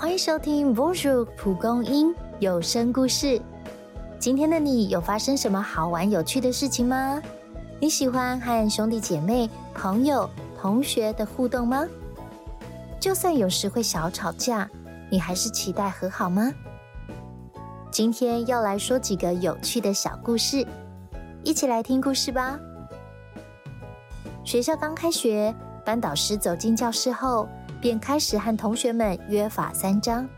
欢迎收听 Bonjour 蒲公英有声故事。今天的你有发生什么好玩有趣的事情吗？你喜欢和兄弟姐妹、朋友、同学的互动吗？就算有时会小吵架，你还是期待和好吗？今天要来说几个有趣的小故事，一起来听故事吧。学校刚开学，班导师走进教室后。便开始和同学们约法三章。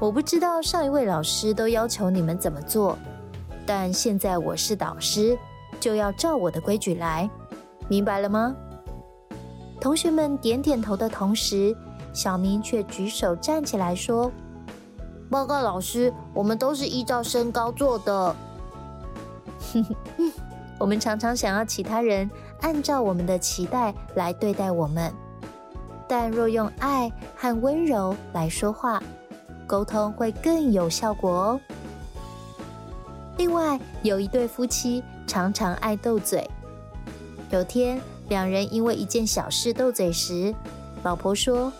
我不知道上一位老师都要求你们怎么做，但现在我是导师，就要照我的规矩来，明白了吗？同学们点点头的同时，小明却举手站起来说：“报告老师，我们都是依照身高做的。”我们常常想要其他人按照我们的期待来对待我们。但若用爱和温柔来说话，沟通会更有效果哦。另外，有一对夫妻常常爱斗嘴。有天，两人因为一件小事斗嘴时，老婆说：“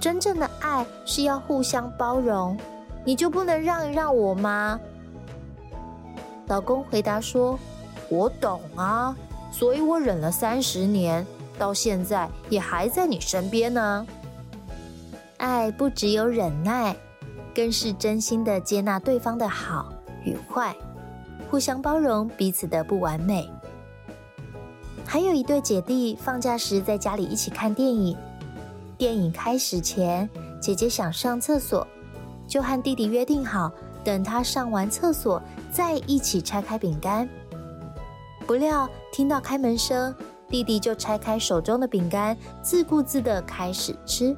真正的爱是要互相包容，你就不能让一让我吗？”老公回答说：“我懂啊，所以我忍了三十年。”到现在也还在你身边呢。爱不只有忍耐，更是真心的接纳对方的好与坏，互相包容彼此的不完美。还有一对姐弟放假时在家里一起看电影，电影开始前，姐姐想上厕所，就和弟弟约定好，等他上完厕所再一起拆开饼干。不料听到开门声。弟弟就拆开手中的饼干，自顾自的开始吃。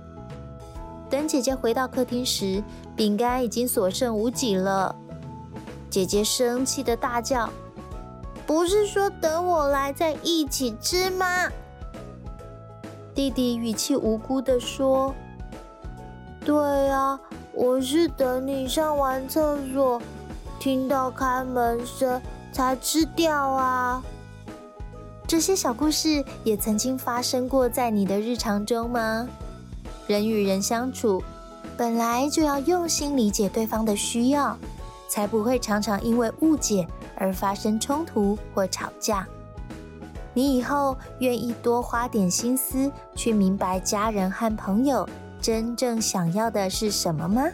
等姐姐回到客厅时，饼干已经所剩无几了。姐姐生气的大叫：“不是说等我来再一起吃吗？”弟弟语气无辜的说：“对啊，我是等你上完厕所，听到开门声才吃掉啊。”这些小故事也曾经发生过在你的日常中吗？人与人相处，本来就要用心理解对方的需要，才不会常常因为误解而发生冲突或吵架。你以后愿意多花点心思去明白家人和朋友真正想要的是什么吗？